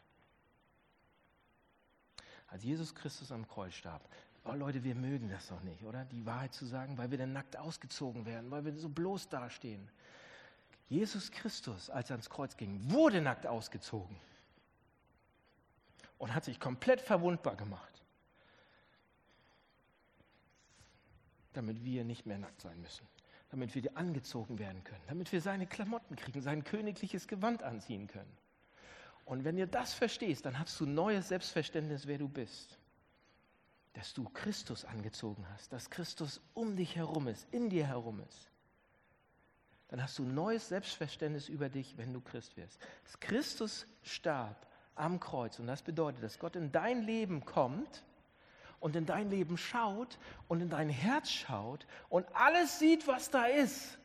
als Jesus Christus am Kreuz starb. Oh Leute, wir mögen das doch nicht, oder? Die Wahrheit zu sagen, weil wir dann nackt ausgezogen werden, weil wir so bloß dastehen. Jesus Christus, als er ans Kreuz ging, wurde nackt ausgezogen und hat sich komplett verwundbar gemacht, damit wir nicht mehr nackt sein müssen, damit wir angezogen werden können, damit wir seine Klamotten kriegen, sein königliches Gewand anziehen können. Und wenn ihr das verstehst, dann hast du neues Selbstverständnis, wer du bist. Dass du Christus angezogen hast, dass Christus um dich herum ist, in dir herum ist. Dann hast du neues Selbstverständnis über dich, wenn du Christ wirst. Dass Christus starb am Kreuz und das bedeutet, dass Gott in dein Leben kommt und in dein Leben schaut und in dein Herz schaut und alles sieht, was da ist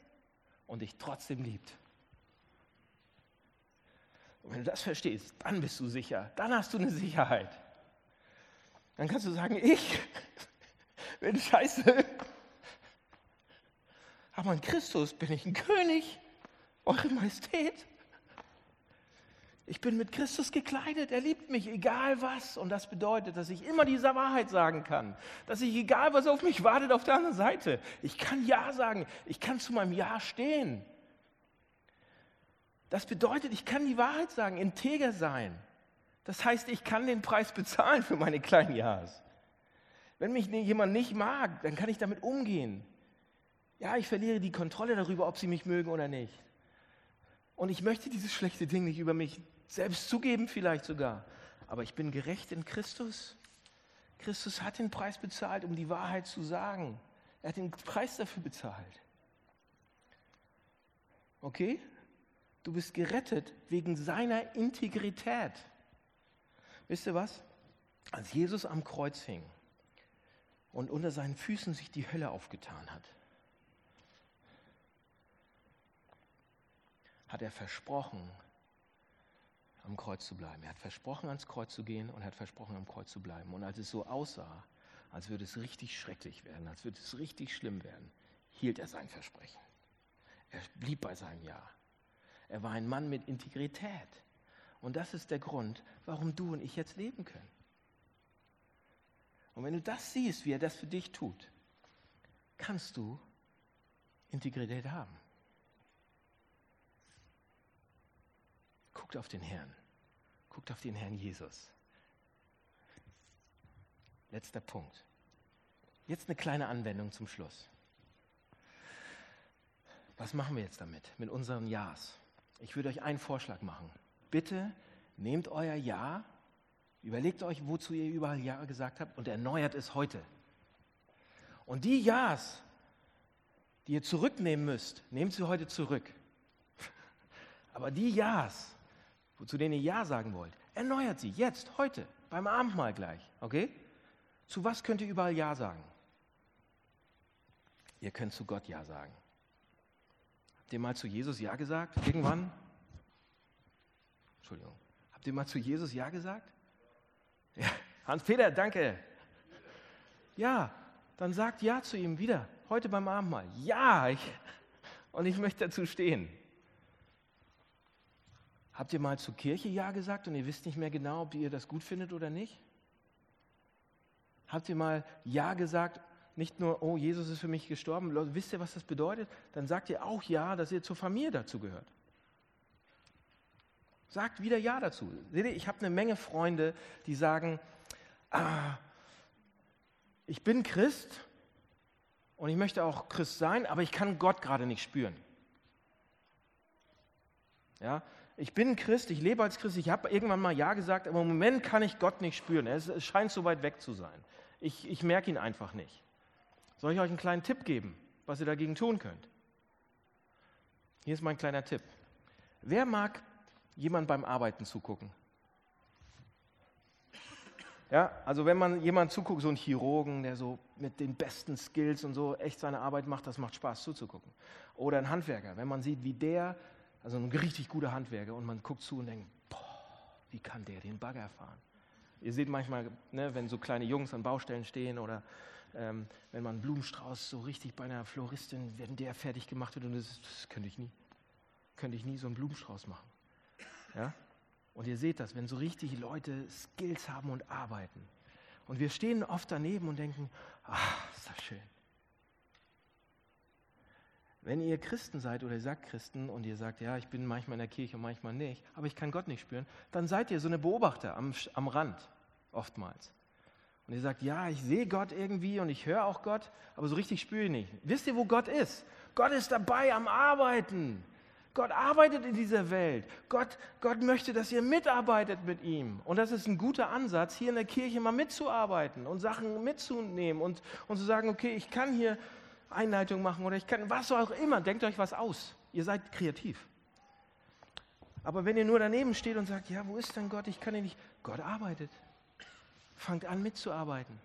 und dich trotzdem liebt. Und wenn du das verstehst, dann bist du sicher, dann hast du eine Sicherheit. Dann kannst du sagen, ich bin scheiße, aber in Christus bin ich ein König, eure Majestät. Ich bin mit Christus gekleidet, er liebt mich, egal was. Und das bedeutet, dass ich immer diese Wahrheit sagen kann. Dass ich, egal was auf mich wartet, auf der anderen Seite, ich kann Ja sagen, ich kann zu meinem Ja stehen. Das bedeutet, ich kann die Wahrheit sagen, integer sein. Das heißt, ich kann den Preis bezahlen für meine kleinen Ja's. Wenn mich jemand nicht mag, dann kann ich damit umgehen. Ja, ich verliere die Kontrolle darüber, ob sie mich mögen oder nicht. Und ich möchte dieses schlechte Ding nicht über mich selbst zugeben, vielleicht sogar. Aber ich bin gerecht in Christus. Christus hat den Preis bezahlt, um die Wahrheit zu sagen. Er hat den Preis dafür bezahlt. Okay? Du bist gerettet wegen seiner Integrität. Wisst ihr was? Als Jesus am Kreuz hing und unter seinen Füßen sich die Hölle aufgetan hat, hat er versprochen, am Kreuz zu bleiben. Er hat versprochen, ans Kreuz zu gehen und er hat versprochen, am Kreuz zu bleiben. Und als es so aussah, als würde es richtig schrecklich werden, als würde es richtig schlimm werden, hielt er sein Versprechen. Er blieb bei seinem Ja. Er war ein Mann mit Integrität. Und das ist der Grund, warum du und ich jetzt leben können. Und wenn du das siehst, wie er das für dich tut, kannst du Integrität haben. Guckt auf den Herrn. Guckt auf den Herrn Jesus. Letzter Punkt. Jetzt eine kleine Anwendung zum Schluss. Was machen wir jetzt damit, mit unseren Ja's? Ich würde euch einen Vorschlag machen. Bitte nehmt euer Ja, überlegt euch, wozu ihr überall Ja gesagt habt und erneuert es heute. Und die Ja's, die ihr zurücknehmen müsst, nehmt sie heute zurück. Aber die Ja's, zu denen ihr Ja sagen wollt, erneuert sie jetzt, heute, beim Abendmahl gleich. Okay? Zu was könnt ihr überall Ja sagen? Ihr könnt zu Gott Ja sagen. Habt ihr mal zu Jesus Ja gesagt? Irgendwann? Entschuldigung. Habt ihr mal zu Jesus Ja gesagt? Ja. Hans-Peter, danke. Ja, dann sagt Ja zu ihm wieder, heute beim Abendmahl. Ja, ich, und ich möchte dazu stehen. Habt ihr mal zur Kirche Ja gesagt und ihr wisst nicht mehr genau, ob ihr das gut findet oder nicht? Habt ihr mal Ja gesagt, nicht nur, oh, Jesus ist für mich gestorben, wisst ihr, was das bedeutet? Dann sagt ihr auch Ja, dass ihr zur Familie dazu gehört. Sagt wieder Ja dazu. Seht ihr, ich habe eine Menge Freunde, die sagen, ah, ich bin Christ und ich möchte auch Christ sein, aber ich kann Gott gerade nicht spüren. Ja, ich bin Christ, ich lebe als Christ, ich habe irgendwann mal Ja gesagt, aber im Moment kann ich Gott nicht spüren. Es, scheint so weit weg zu sein. Ich, ich merke ihn einfach nicht. Soll ich euch einen kleinen Tipp geben, was ihr dagegen tun könnt? Hier ist mein kleiner Tipp. Wer mag jemand beim Arbeiten zugucken? Ja, also wenn man jemand zuguckt, so ein Chirurgen, der so mit den besten Skills und so echt seine Arbeit macht, das macht Spaß zuzugucken. Oder ein Handwerker, wenn man sieht, wie der, also ein richtig guter Handwerker, und man guckt zu und denkt, boah, wie kann der den Bagger fahren? Ihr seht manchmal, ne, wenn so kleine Jungs an Baustellen stehen oder ähm, wenn man einen Blumenstrauß so richtig bei einer Floristin, wenn der fertig gemacht wird, und das, das könnte ich nie. Könnte ich nie so einen Blumenstrauß machen. Ja? Und ihr seht das, wenn so richtig Leute Skills haben und arbeiten. Und wir stehen oft daneben und denken, ach, ist das schön. Wenn ihr Christen seid oder ihr sagt Christen und ihr sagt, ja, ich bin manchmal in der Kirche und manchmal nicht, aber ich kann Gott nicht spüren, dann seid ihr so eine Beobachter am, am Rand oftmals. Und ihr sagt, ja, ich sehe Gott irgendwie und ich höre auch Gott, aber so richtig spüre ich nicht. Wisst ihr, wo Gott ist? Gott ist dabei am Arbeiten. Gott arbeitet in dieser Welt. Gott, Gott möchte, dass ihr mitarbeitet mit ihm. Und das ist ein guter Ansatz, hier in der Kirche mal mitzuarbeiten und Sachen mitzunehmen und, und zu sagen, okay, ich kann hier Einleitung machen oder ich kann was auch immer. Denkt euch was aus. Ihr seid kreativ. Aber wenn ihr nur daneben steht und sagt, ja, wo ist denn Gott? Ich kann ihn nicht. Gott arbeitet. Fangt an mitzuarbeiten.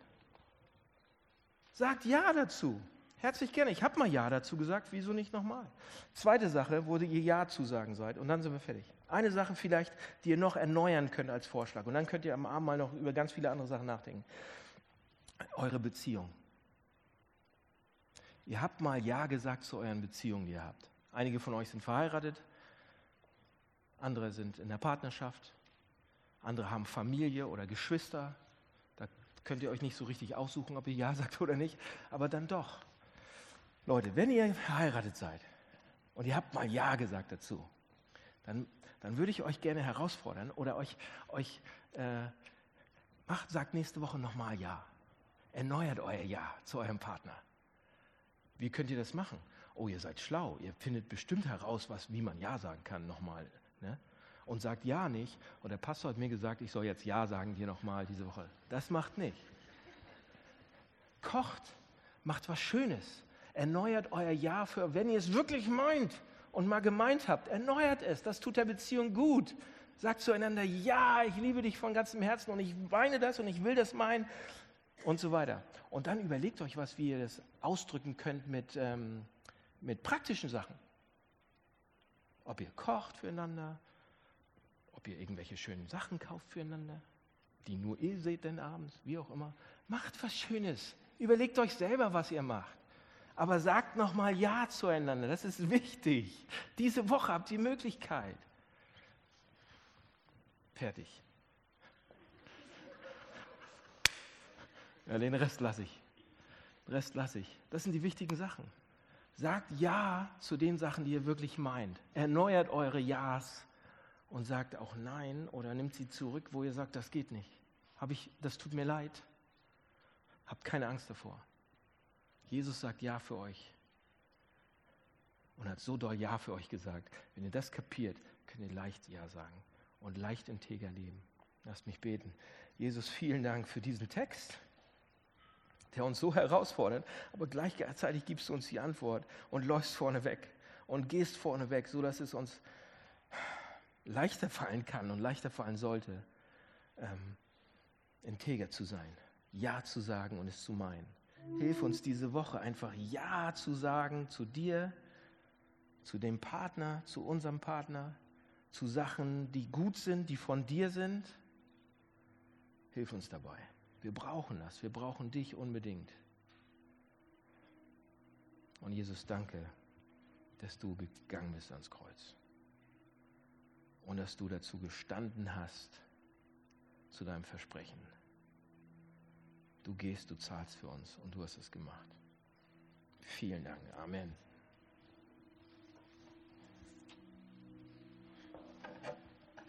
Sagt Ja dazu. Herzlich gerne. Ich habe mal Ja dazu gesagt, wieso nicht nochmal? Zweite Sache, wo ihr Ja zusagen seid und dann sind wir fertig. Eine Sache vielleicht, die ihr noch erneuern könnt als Vorschlag und dann könnt ihr am Abend mal noch über ganz viele andere Sachen nachdenken. Eure Beziehung. Ihr habt mal Ja gesagt zu euren Beziehungen, die ihr habt. Einige von euch sind verheiratet, andere sind in der Partnerschaft, andere haben Familie oder Geschwister, Könnt ihr euch nicht so richtig aussuchen, ob ihr Ja sagt oder nicht, aber dann doch. Leute, wenn ihr verheiratet seid und ihr habt mal Ja gesagt dazu, dann, dann würde ich euch gerne herausfordern oder euch, euch äh, macht, sagt nächste Woche nochmal Ja. Erneuert euer Ja zu eurem Partner. Wie könnt ihr das machen? Oh, ihr seid schlau. Ihr findet bestimmt heraus, was, wie man Ja sagen kann nochmal. Ne? und sagt ja nicht. Und der Pastor hat mir gesagt, ich soll jetzt ja sagen hier nochmal diese Woche. Das macht nicht. Kocht, macht was Schönes. Erneuert euer Ja für, wenn ihr es wirklich meint und mal gemeint habt, erneuert es. Das tut der Beziehung gut. Sagt zueinander, ja, ich liebe dich von ganzem Herzen und ich weine das und ich will das meinen und so weiter. Und dann überlegt euch was, ihr das ausdrücken könnt mit, ähm, mit praktischen Sachen. Ob ihr kocht füreinander, ob ihr irgendwelche schönen Sachen kauft füreinander, die nur ihr seht denn abends, wie auch immer. Macht was Schönes. Überlegt euch selber, was ihr macht. Aber sagt nochmal Ja zueinander. Das ist wichtig. Diese Woche habt ihr die Möglichkeit. Fertig. Ja, den Rest lasse ich. Den Rest lasse ich. Das sind die wichtigen Sachen. Sagt Ja zu den Sachen, die ihr wirklich meint. Erneuert eure Ja's und sagt auch Nein oder nimmt sie zurück, wo ihr sagt, das geht nicht. Hab ich, das tut mir leid. Habt keine Angst davor. Jesus sagt Ja für euch und hat so doll Ja für euch gesagt. Wenn ihr das kapiert, könnt ihr leicht Ja sagen und leicht integer leben. Lasst mich beten. Jesus, vielen Dank für diesen Text, der uns so herausfordert, aber gleichzeitig gibst du uns die Antwort und läufst vorne weg und gehst vorne weg, sodass es uns leichter fallen kann und leichter fallen sollte, ähm, integer zu sein, Ja zu sagen und es zu meinen. Hilf uns diese Woche einfach Ja zu sagen zu dir, zu dem Partner, zu unserem Partner, zu Sachen, die gut sind, die von dir sind. Hilf uns dabei. Wir brauchen das. Wir brauchen dich unbedingt. Und Jesus, danke, dass du gegangen bist ans Kreuz. Und dass du dazu gestanden hast, zu deinem Versprechen. Du gehst, du zahlst für uns und du hast es gemacht. Vielen Dank. Amen.